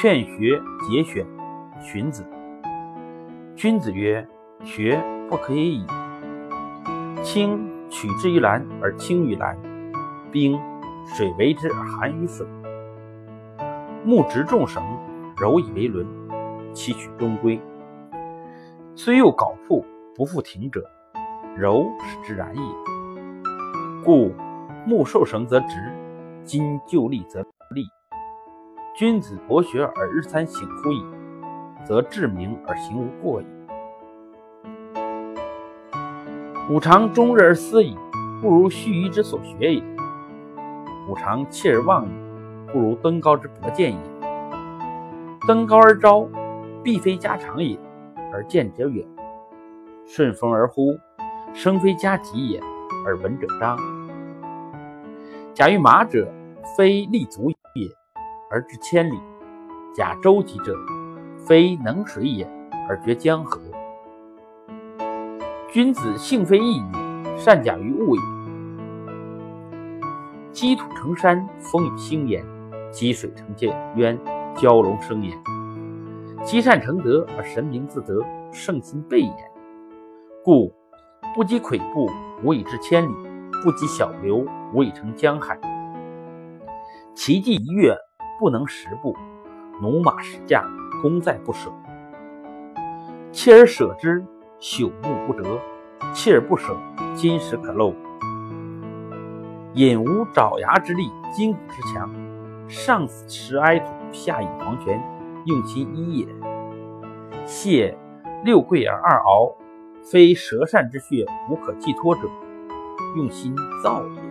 劝学节选，荀子。君子曰：“学不可以已。青取之于蓝而青于蓝，冰水为之而寒于水。木直众绳，柔以为轮，其曲终归。虽有槁铺，不复挺者，柔使之然也。故木受绳则直，金就立则立。君子博学而日三省乎矣，则志明而行无过矣。吾尝终日而思矣，不如须臾之所学也；吾尝弃而忘矣，不如登高之博见也。登高而招，必非家常也，而见者远；顺风而呼，声非加急也，而闻者彰。假欲马者，非立足也，而至千里；假舟楫者，非能水也，而绝江河。君子性非异也，善假于物也。积土成山，风雨兴焉；积水成渊，蛟龙生焉。积善成德，而神明自得，圣心备焉。故不积跬步，无以至千里；不积小流，无以成江海。骐骥一跃，不能十步；驽马十驾，功在不舍。锲而舍之，朽木不折；锲而不舍，金石可镂。隐无爪牙之力，筋骨之强。上食埃土，下饮黄泉，用心一也。蟹六跪而二螯，非舌善之穴无可寄托者，用心造也。